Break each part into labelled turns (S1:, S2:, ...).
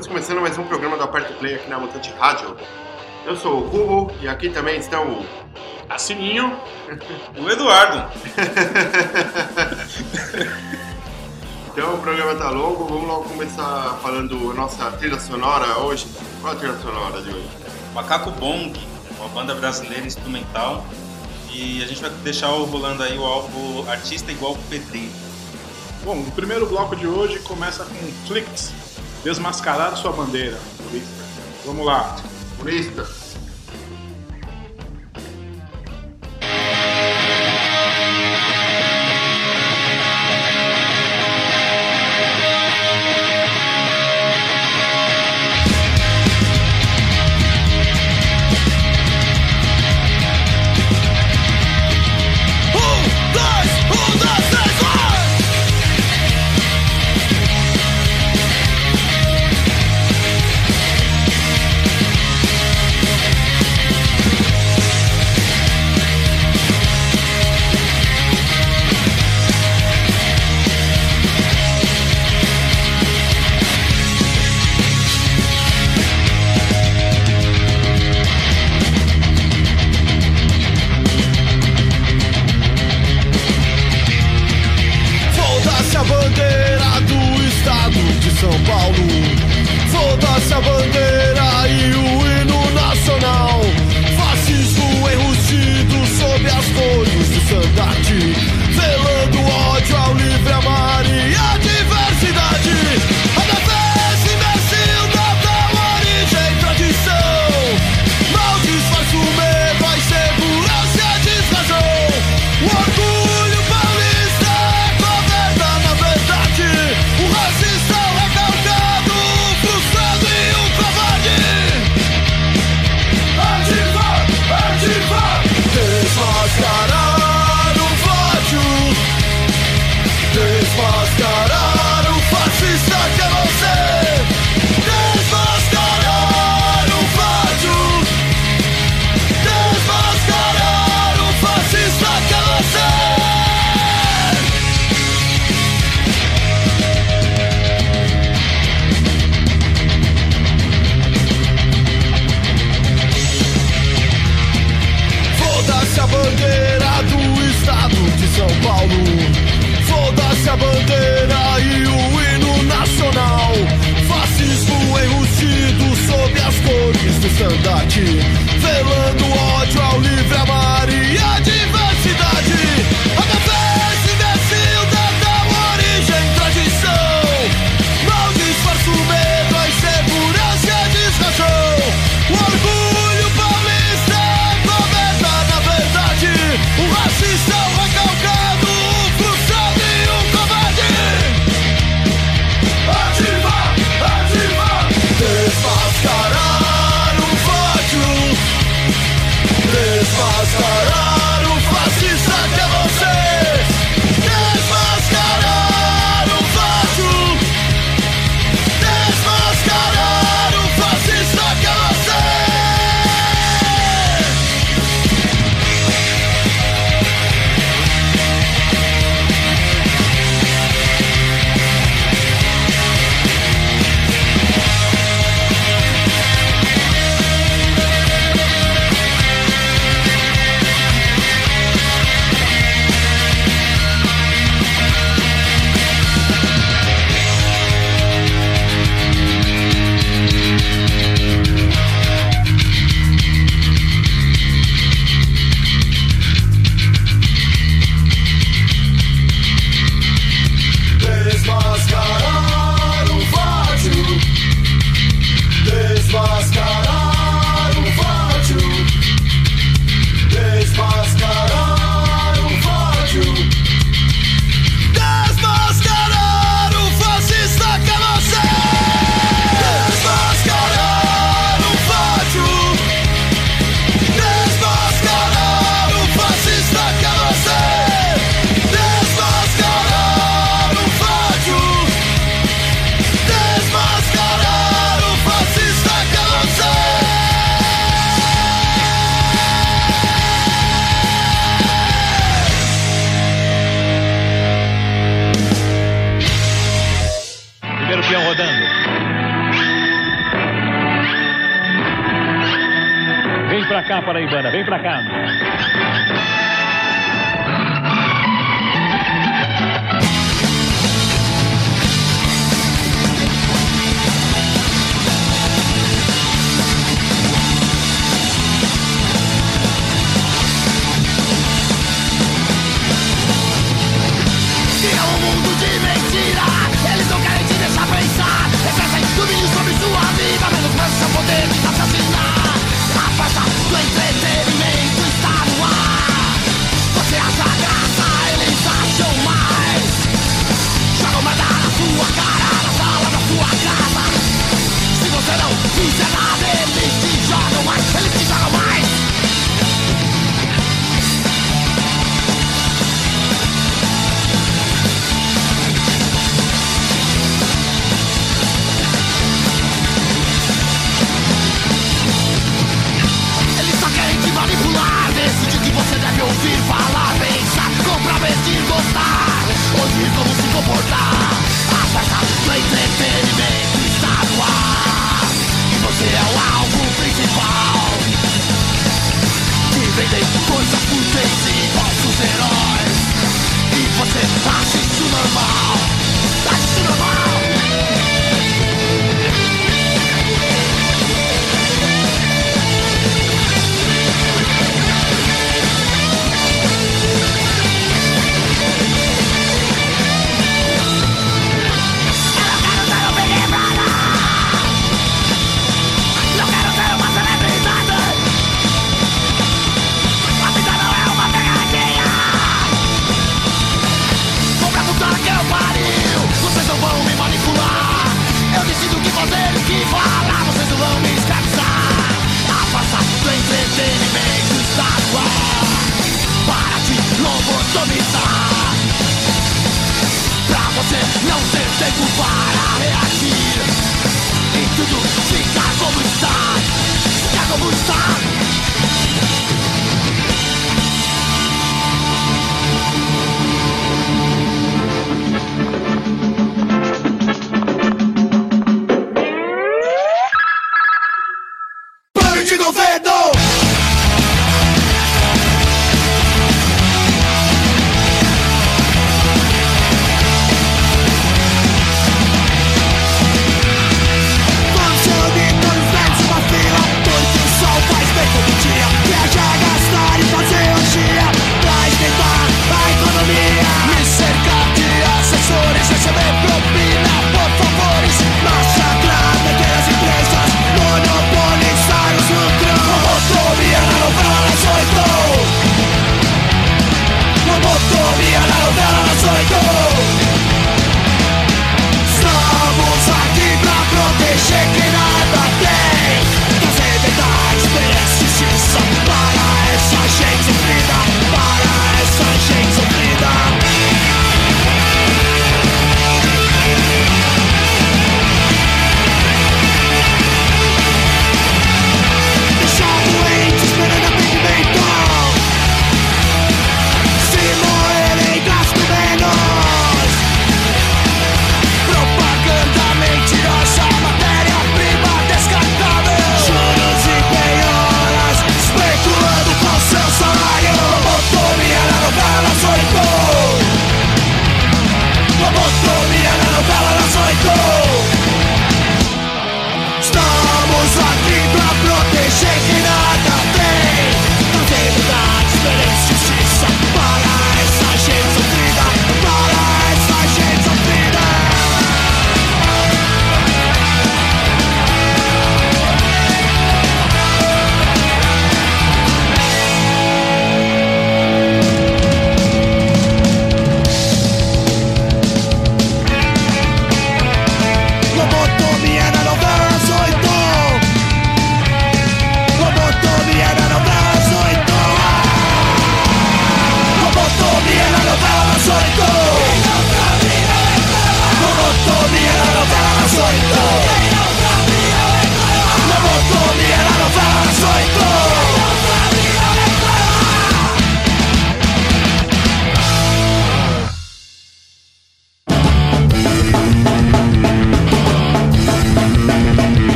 S1: Estamos começando mais um programa do Aperto Play aqui na Mutante Rádio. Eu sou o Cubo e aqui também estão o
S2: Assininho e o Eduardo.
S1: então o programa tá longo, vamos logo começar falando a nossa trilha sonora hoje. Qual a trilha sonora de hoje?
S2: Macaco Bong, uma banda brasileira instrumental. E a gente vai deixar rolando aí o álbum Artista Igual Pedreiro.
S3: Bom, o primeiro bloco de hoje começa com Flicks, Desmascarar Sua Bandeira. Vamos lá.
S1: Turista.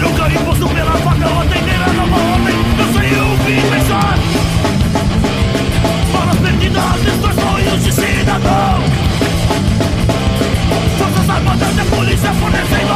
S4: Não carimbo azul pela faca,
S5: ontem era nova ordem Eu sei o que pensar. Para perdidas, distorções de cidadão. Forças armadas e a polícia fornecem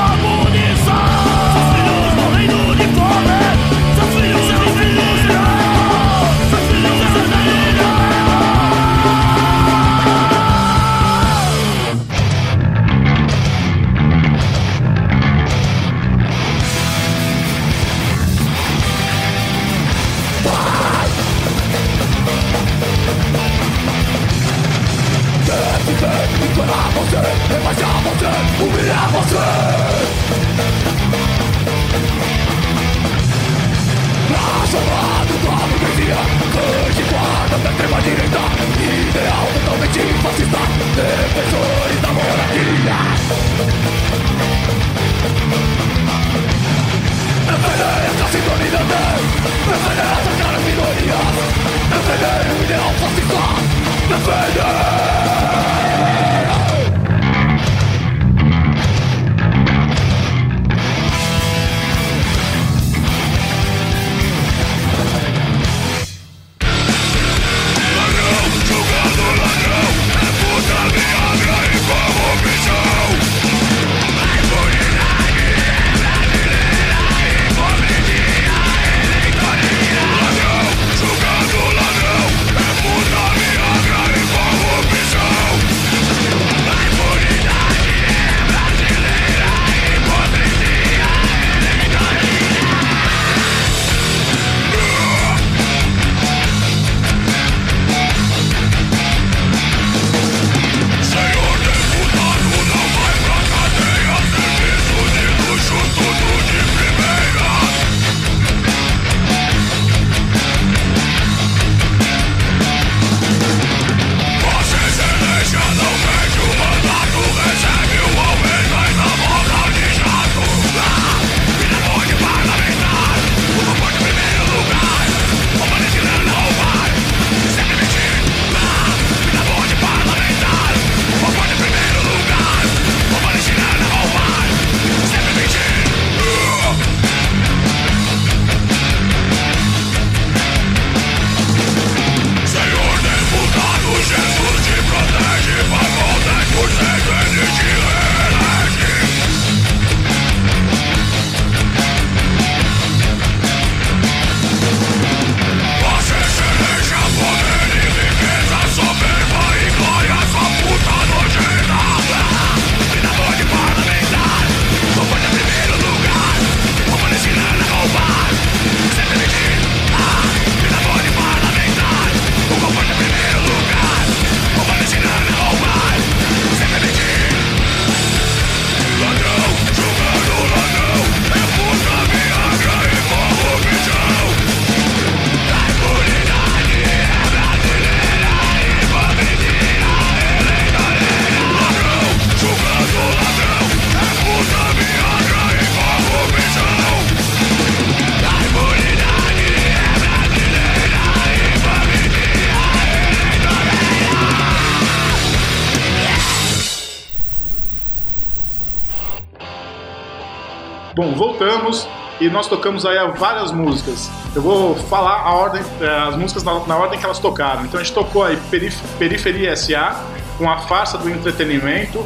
S3: voltamos e nós tocamos aí várias músicas. Eu vou falar a ordem, eh, as músicas na, na ordem que elas tocaram. Então a gente tocou aí Perif Periferia SA com a farsa do entretenimento,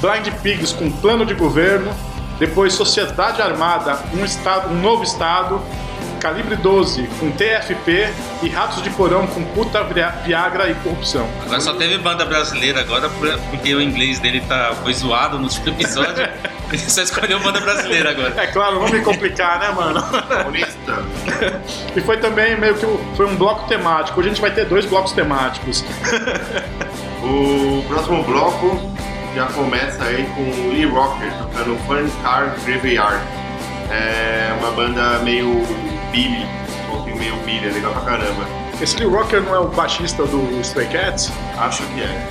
S3: Blind Pigs com plano de governo, depois Sociedade Armada, um, estado, um novo estado, Calibre 12 com TFP e Ratos de Porão com puta Viagra e corrupção.
S2: Agora só teve banda brasileira agora porque o inglês dele tá, foi zoado no último episódio. Ele só escolheu banda brasileira agora.
S3: É claro, não me complicar, né, mano? E foi também meio que foi um bloco temático. Hoje a gente vai ter dois blocos temáticos.
S6: o próximo bloco já começa aí com Lee Rocker tocando Fun Car Graveyard. É uma banda meio Billy, um pouquinho meio Billy, é legal pra caramba.
S3: Esse Lee Rocker não é o baixista do Stray Cats?
S6: Acho que é.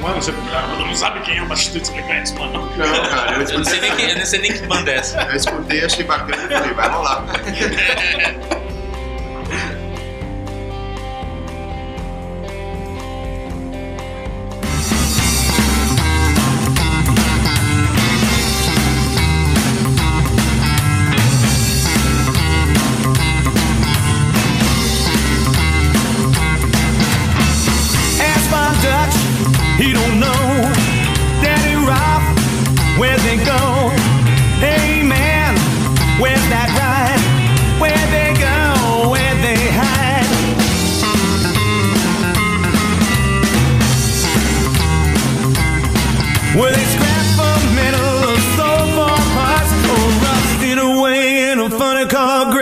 S3: Mano, você não sabe quem é o baixista do Stray Cats, mano?
S6: Não, cara, eu,
S2: eu, não sei nem que, eu não sei nem que banda é essa.
S6: Eu escutei, achei bacana e falei, vai rolar.
S7: America.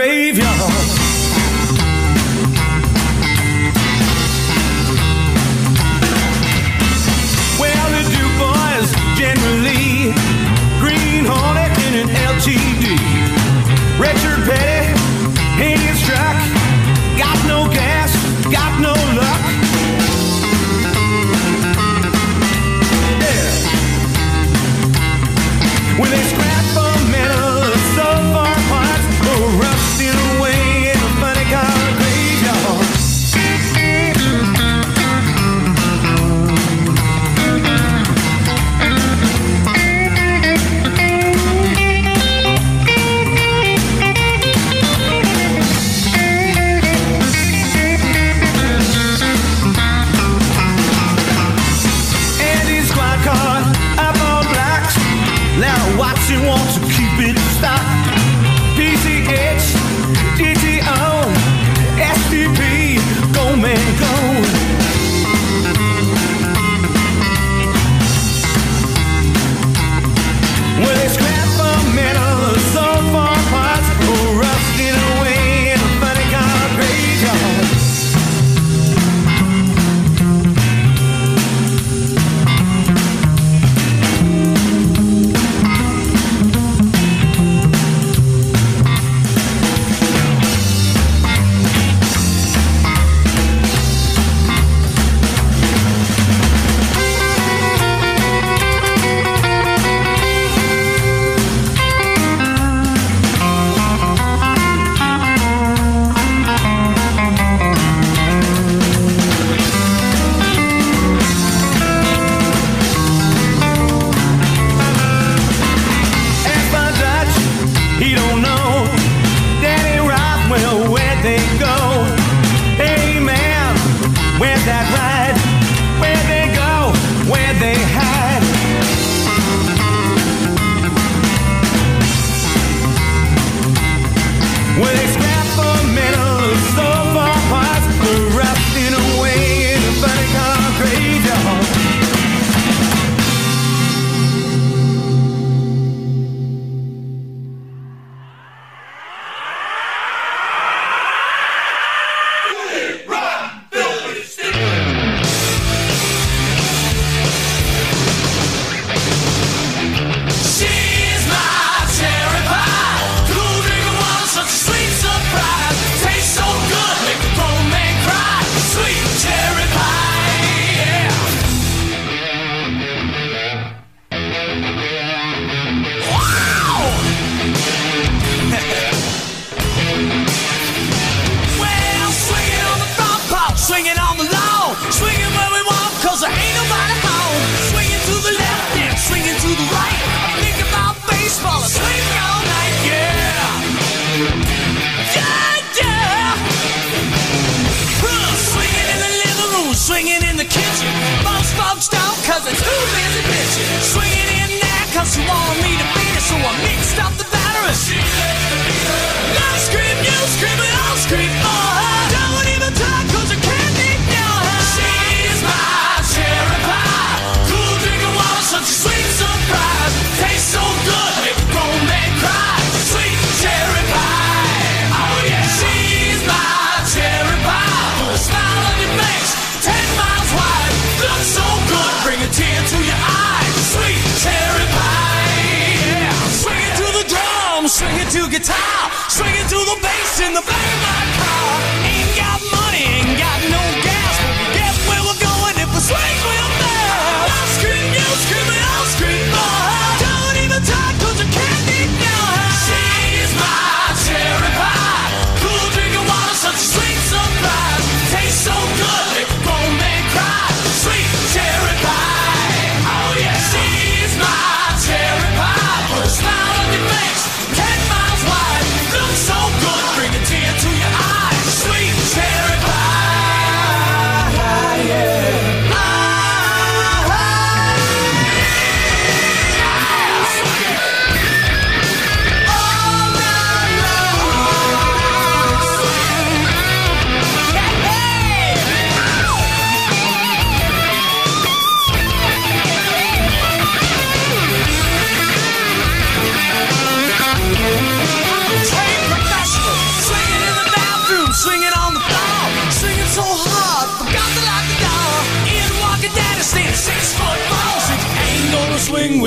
S7: The bass in the back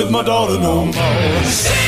S7: with my daughter no more.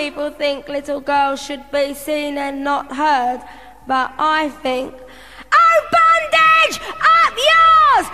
S8: People think little girls should be seen and not heard, but I think. Oh, bondage! Up yours!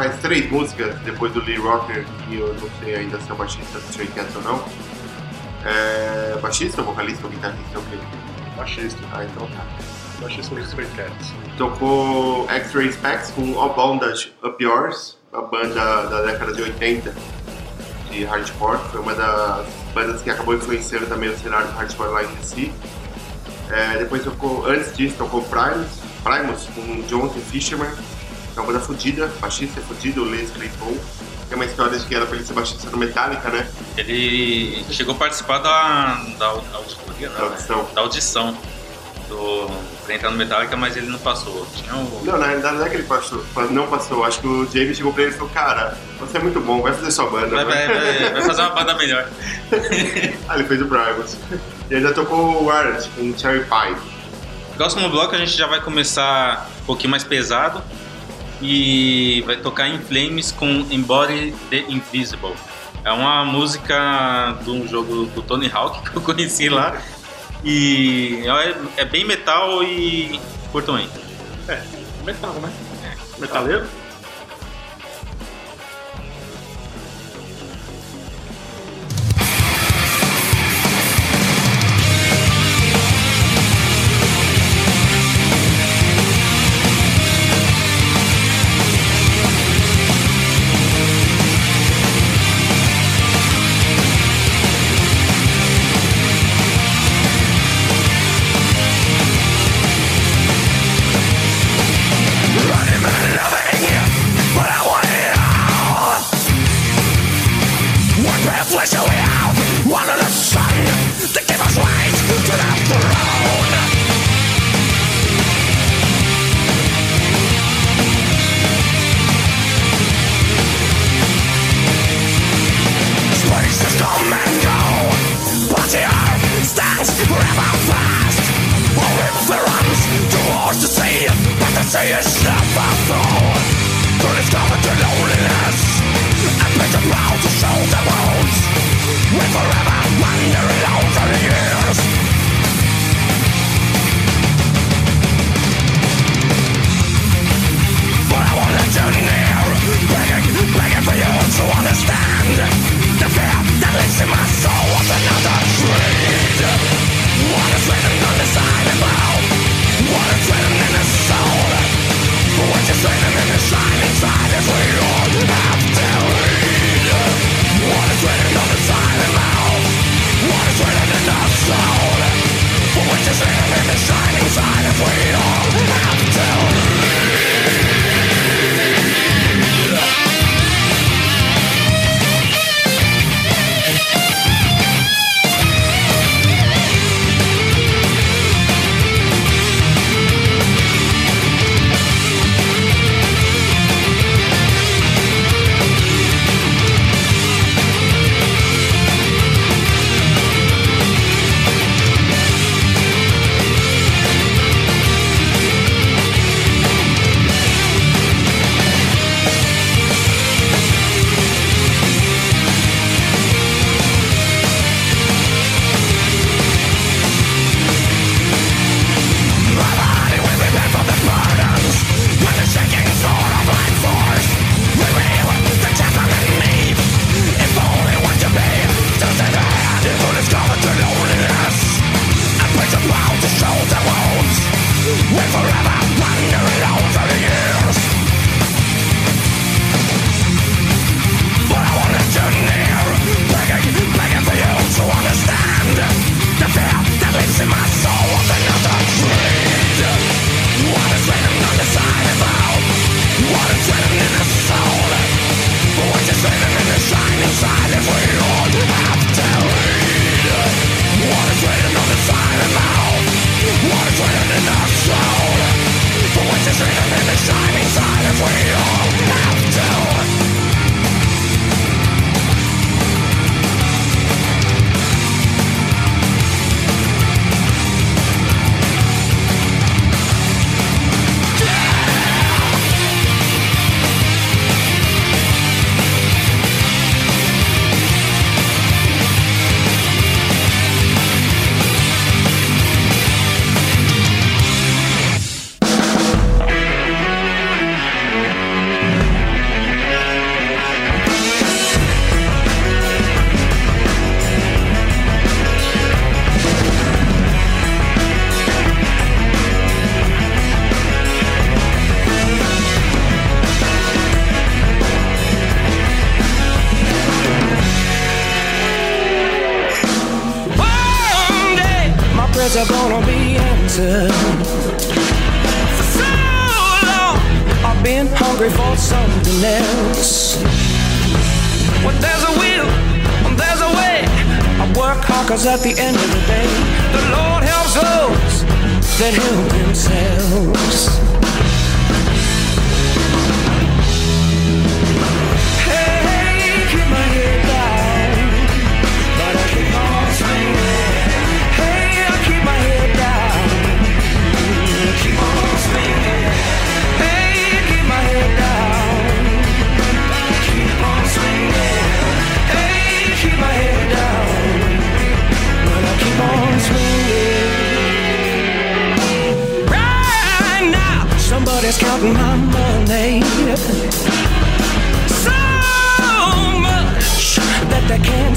S6: Mais três músicas depois do Lee Rocker, que eu não sei ainda se é o baixista do Stray Cats ou não. É, baixista, vocalista ou guitarrista? O quê?
S3: Baixista.
S6: Ah, então tá.
S3: Baixista do Stray Cats.
S6: Tocou X-Ray Specs com All Bondage Up Yours, uma banda da década de 80 de hardcore. Foi uma das bandas que acabou influenciando também o cenário do hardcore lá em DC. É, depois tocou, antes disso, tocou Primus, Primus com Jones e Fisherman, é uma banda fodida, baixista fodido, o Les Claypool. Tem uma história de que era pra ele ser baixista no Metallica, né?
S2: Ele chegou a participar da, da
S6: Da
S2: né?
S6: audição.
S2: da audição do, pra entrar no Metallica, mas ele não passou. O,
S6: Não, na realidade não é que ele passou, não passou. Acho que o James chegou pra ele e falou: Cara, você é muito bom, vai fazer sua banda.
S2: vai,
S6: vai."
S2: vai, vai, vai fazer uma banda melhor.
S6: ah, ele fez o Primus. E ainda tocou o Warrant com Cherry Pie.
S2: Próximo bloco a gente já vai começar um pouquinho mais pesado e vai tocar em Flames com Embody the Invisible. É uma música de um jogo do Tony Hawk que eu conheci lá e é, é bem metal e curtam aí.
S3: É, metal, né? Metaleiro?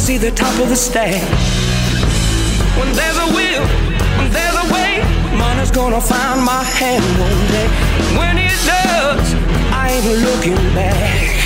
S4: see the top of the stack. When there's a will, when there's a way, money's gonna find my hand one day. When it does, I ain't looking back.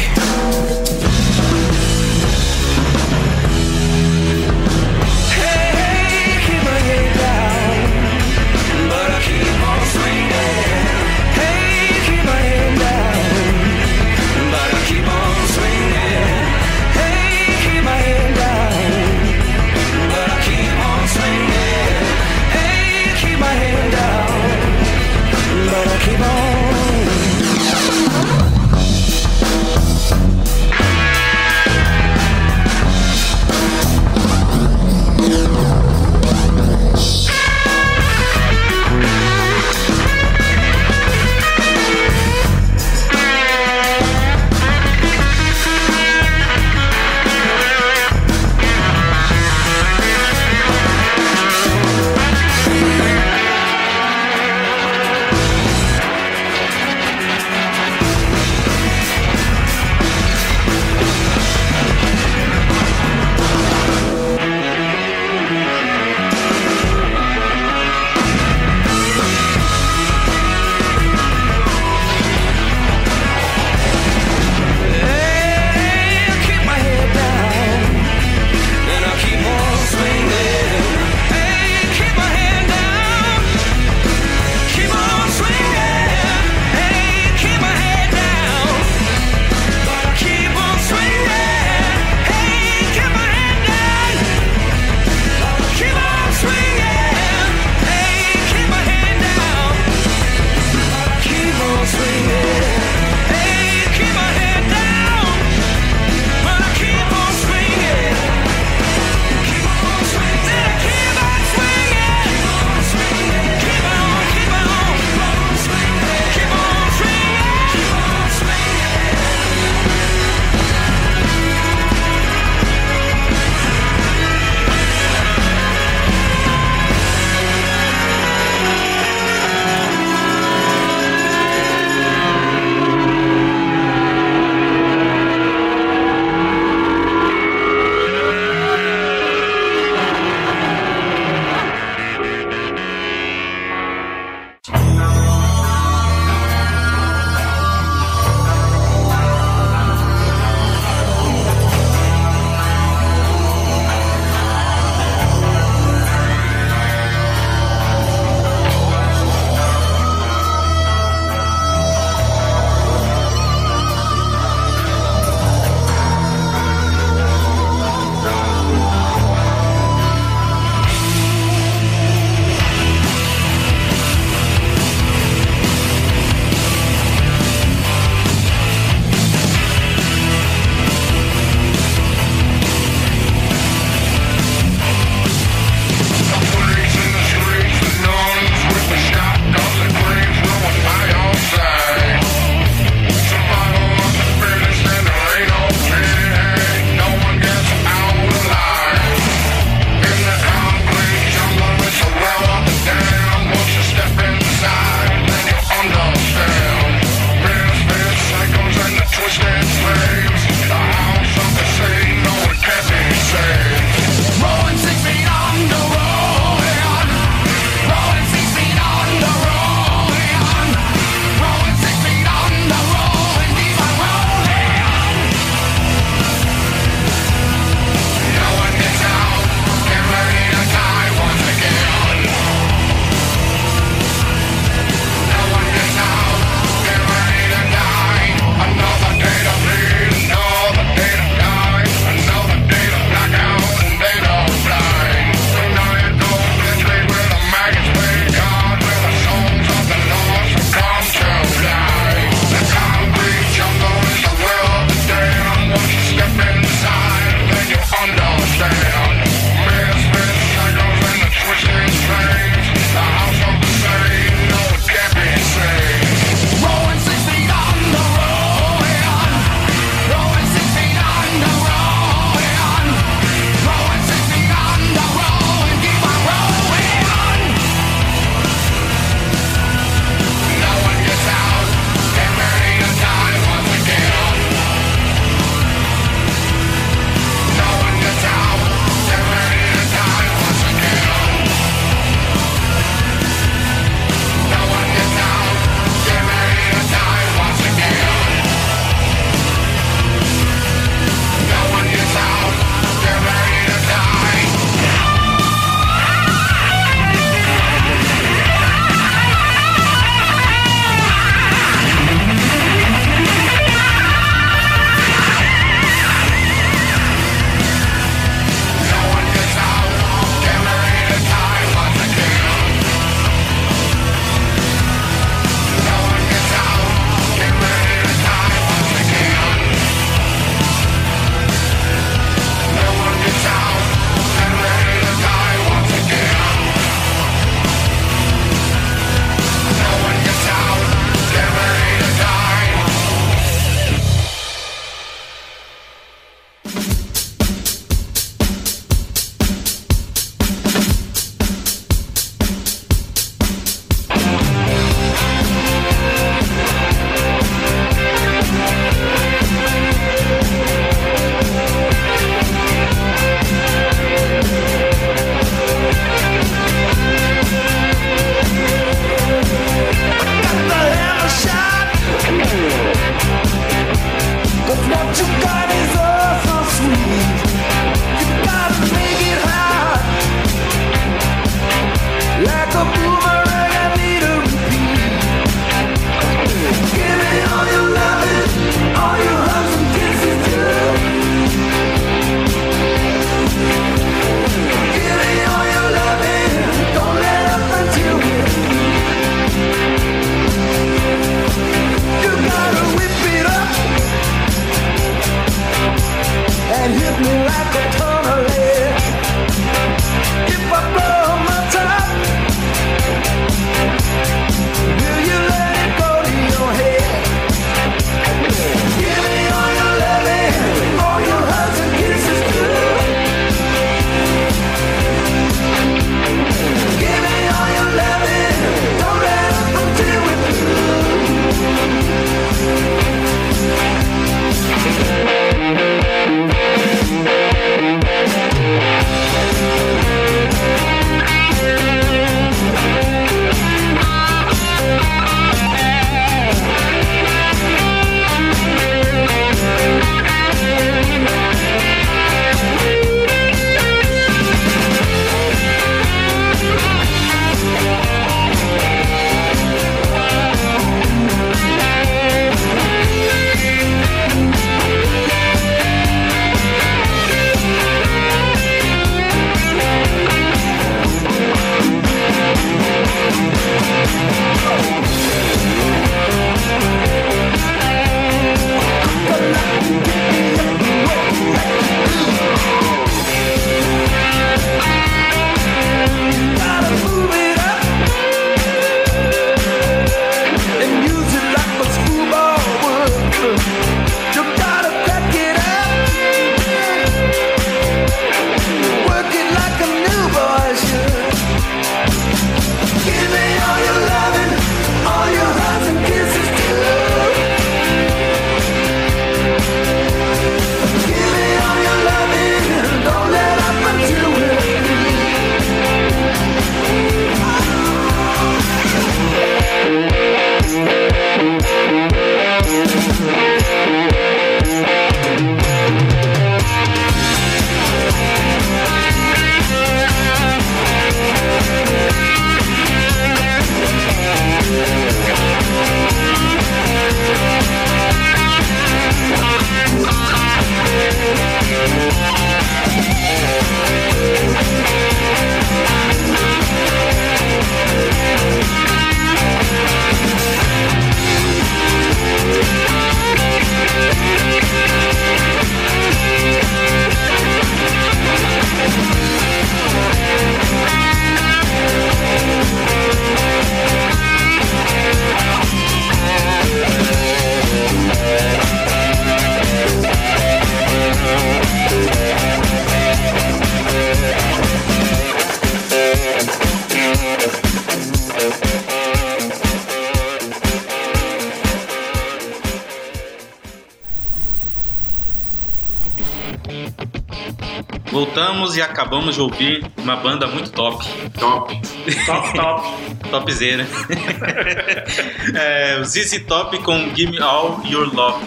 S2: E acabamos de ouvir uma banda muito top.
S6: Top.
S3: Top, top.
S2: Topzera. é, o ZZ Top com Give Me All Your Love.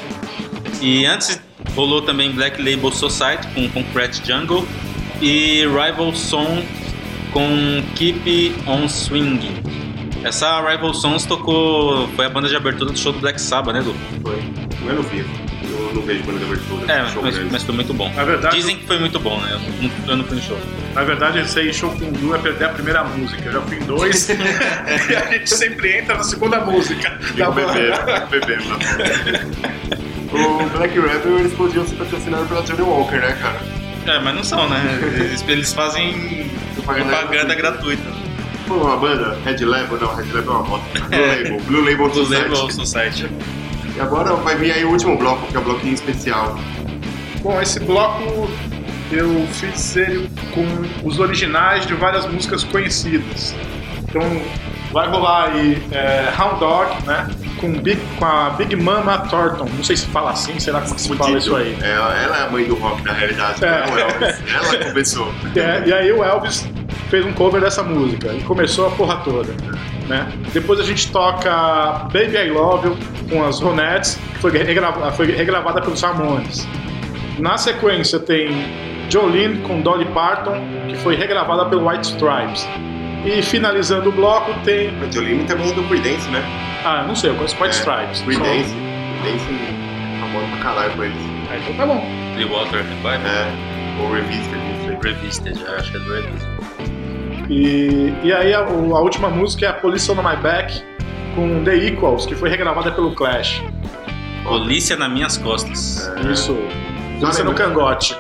S2: E antes rolou também Black Label Society com Concrete Jungle e Rival Song com Keep On Swinging. Essa Rival Sons tocou. foi a banda de abertura do show do Black Sabbath, né, Du?
S6: Foi. Eu não vi. Eu não vejo banda de abertura.
S2: É,
S6: show
S2: mas,
S6: grande.
S2: mas foi muito bom.
S3: Na verdade-
S2: Dizem que foi muito bom, né? Eu não, eu não fui no show.
S3: Na verdade, esse aí, show com o Du, é perder a primeira música. Eu já fui em dois e a gente sempre entra na segunda música. Da
S6: bebendo,
S3: banda.
S6: bebendo na boca. O Black Rebel, eles podiam ser patrocinados pela Johnny Walker, né, cara?
S2: É, mas não são, né? Eles, eles fazem
S6: Propaganda
S2: propaganda
S6: gratuita.
S2: gratuita.
S6: Pô, uma banda, Red Label, não, Red Label é uma moto. Blue Label, Blue Label
S2: Do
S6: Society.
S2: Label Society.
S6: E agora vai vir aí o último bloco, que é o bloquinho especial.
S3: Bom, esse bloco eu fiz ele com os originais de várias músicas conhecidas. Então vai rolar aí é, Hound Dog, né? Com, Big, com a Big Mama Thornton. Não sei se fala assim, será que se fala isso aí?
S6: É, ela é a mãe do rock, na realidade.
S3: É.
S6: Não é o Elvis. Ela começou.
S3: É, e aí o Elvis fez um cover dessa música e começou a porra toda. Né? Depois a gente toca Baby I Love You com as Ronettes, que foi, regrava- foi regravada pelos Ramones. Na sequência tem Jolene com Dolly Parton, que foi regravada pelo White Stripes. E finalizando o bloco tem.
S6: A Jolene também é do Creedence, né?
S3: Ah, não sei, eu conheço White Stripes.
S6: Creedence. Creedence é famoso pra caralho com eles.
S3: Ah, então tá bom.
S2: Clearwater Revival.
S6: É. Ou Revista, não sei.
S2: Revisted, eu acho que é do Revisted.
S3: E, e aí a, a última música é a Police on My Back com The Equals, que foi regravada pelo Clash.
S2: Polícia nas minhas costas.
S3: Isso.
S6: Só
S3: Isso é no cangote.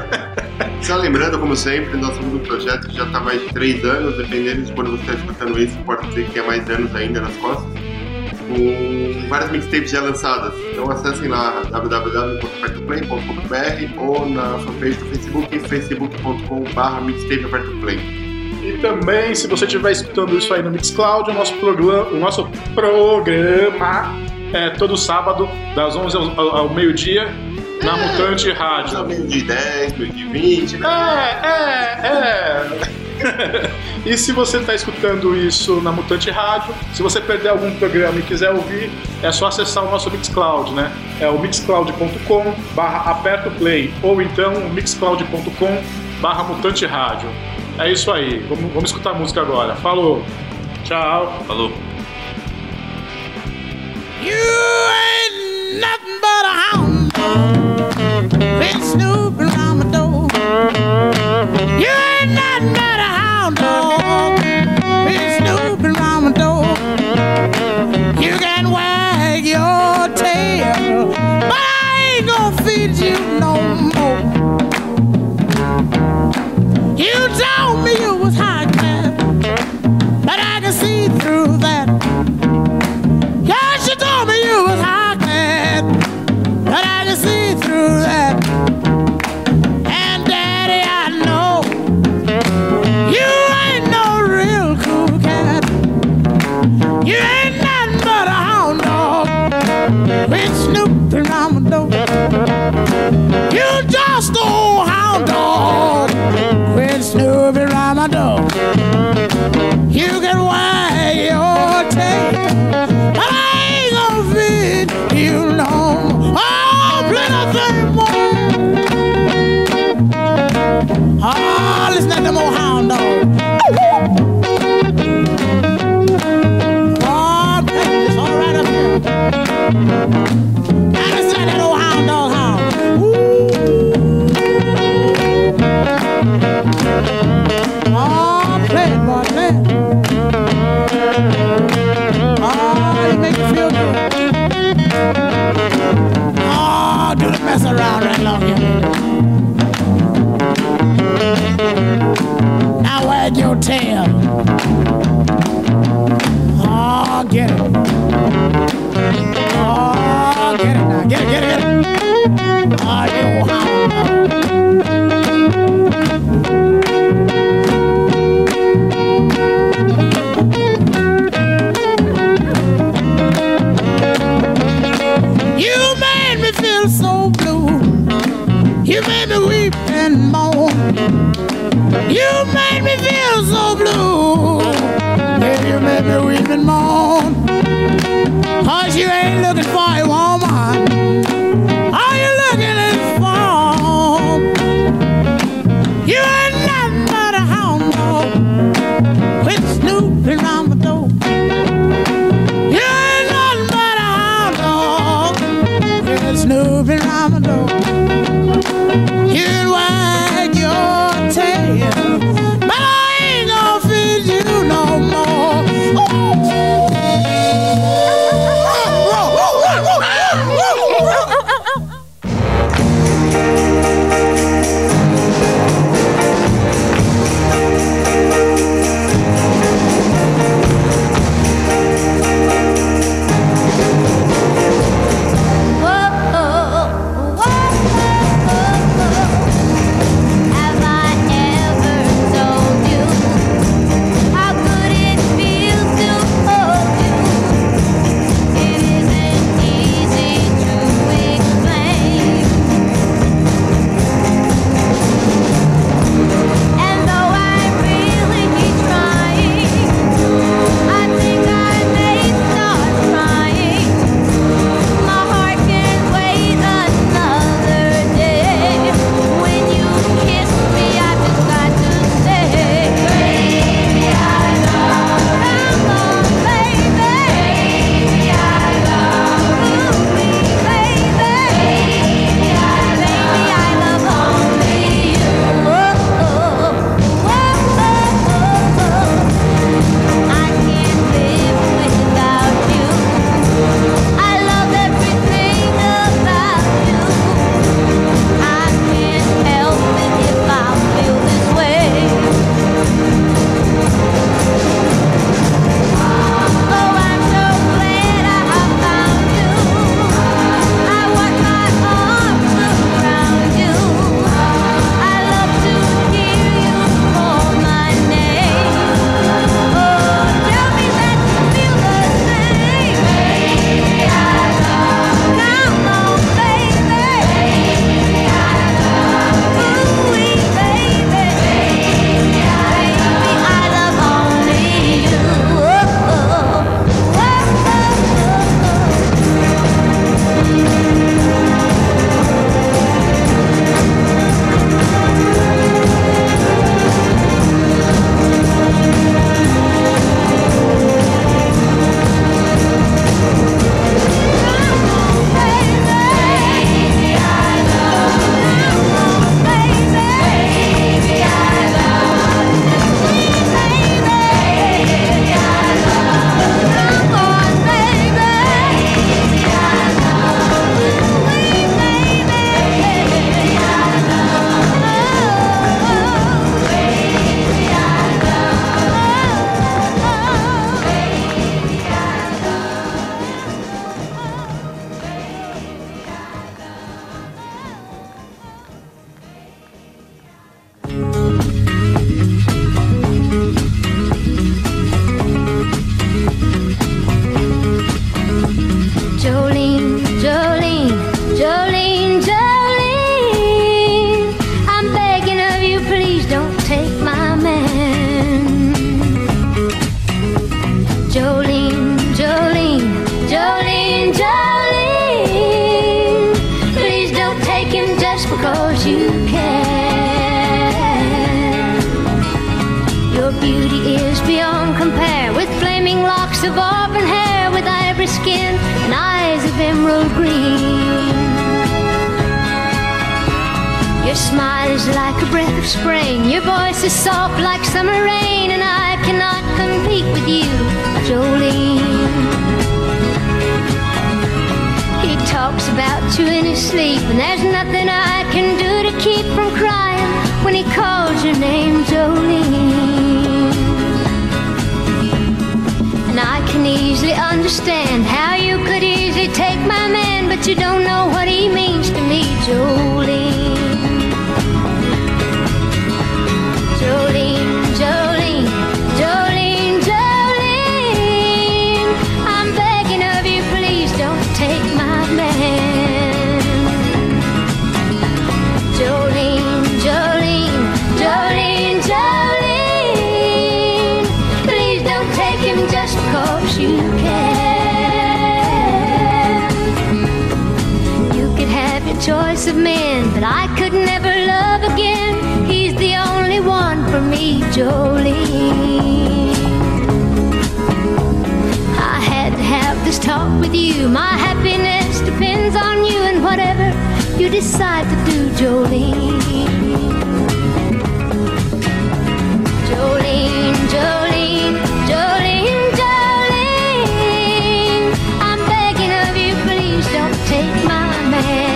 S6: Só lembrando, como sempre, nosso segundo projeto que já está mais de três anos, dependendo de quando você está escutando isso, pode ser que tenha mais anos ainda nas costas, com várias mixtapes já lançadas. Então acessem lá www.apertoplay.com.br ou na fanpage do Facebook, facebook.com.br mixtapeapertoplay.
S3: E também, se você estiver escutando isso aí no Mixcloud, o nosso, programa, o nosso programa é todo sábado, das 11 ao, ao- meio-dia, na Mutante
S6: Já
S3: Rádio.
S6: meio de 10, meio de 20, né?
S3: É, é, é. e se você está escutando isso na Mutante Rádio, se você perder algum programa e quiser ouvir, é só acessar o nosso Mixcloud, né? É o mixcloud.com barra aperto play ou então mixcloud.com barra mutante rádio. É isso aí, vamos, vamos escutar a música agora. Falou, tchau.
S2: Falou.
S7: You ain't nothing but a hound dog. Been snooping around my door. You ain't nothing but Cause you made me feel so blue. You made me weep and moan.
S8: You made me feel so blue. If you made me weep and moan. You ain't looking for a but I
S9: could
S8: never love again. He's the only one for me, Jolene. I had to have this talk with you. My happiness depends on you and whatever you decide to do, Jolene. Jolene, Jolene, Jolene, Jolene. I'm begging of you, please don't take my man.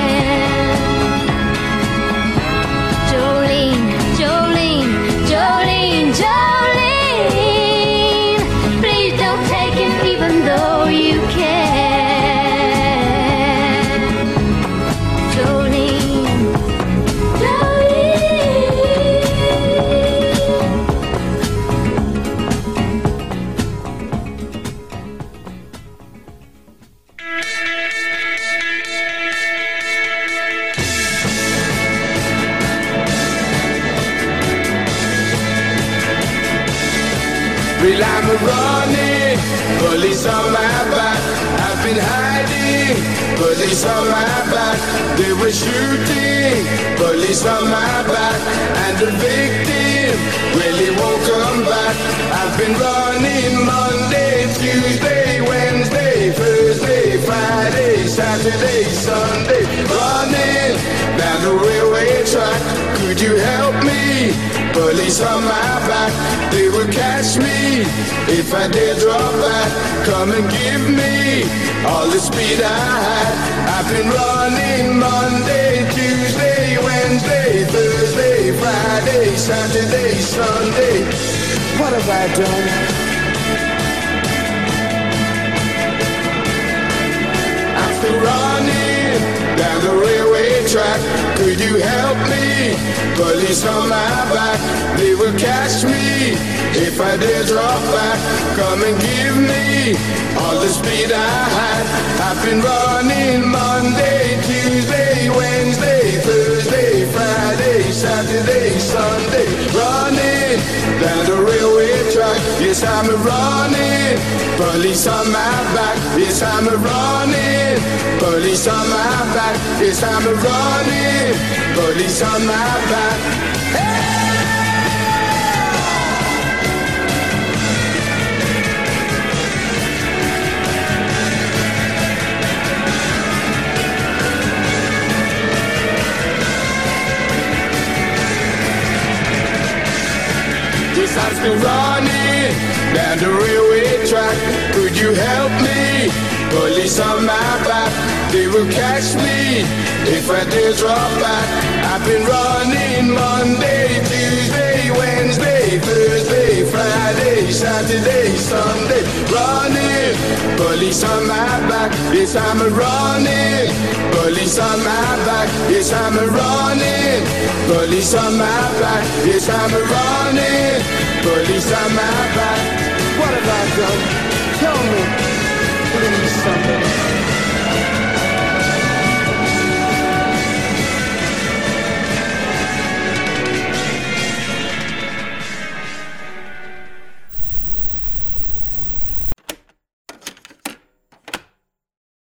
S1: Police on my back. They were shooting, police on my back. And the victim, really won't come back. I've been running Monday, Tuesday, Thursday, Friday, Saturday, Sunday. Running down the railway track. Could you help me? Police on my back, they will catch me if I dare drop back. Come and give me all the speed I had. I've been running Monday, Tuesday, Wednesday, Thursday, Friday, Saturday, Sunday. What have I done? The railway track. Could you help me? Police on my back, they will catch me if I dare drop back. Come and give me all the speed I had. I've been running Monday, Tuesday, Wednesday, Thursday, Saturday, Sunday. Running down the railway track. Yes, I'm running. Police on my back. Yes, I'm running. Police on my back. Yes, I'm running. Police on my back. Yes, I'm still running down the railway track. Could you help me? Police on my back, they will catch me if I dare drop back. I've been running Monday, Tuesday, Wednesday, Thursday, Friday, Saturday, Sunday. Running, police on my back. Yes, I'm running. Police on my back. Yes, I'm running. Police on my back. Yes, I'm running. Police on my back. What have I done? Tell me. Please, somebody.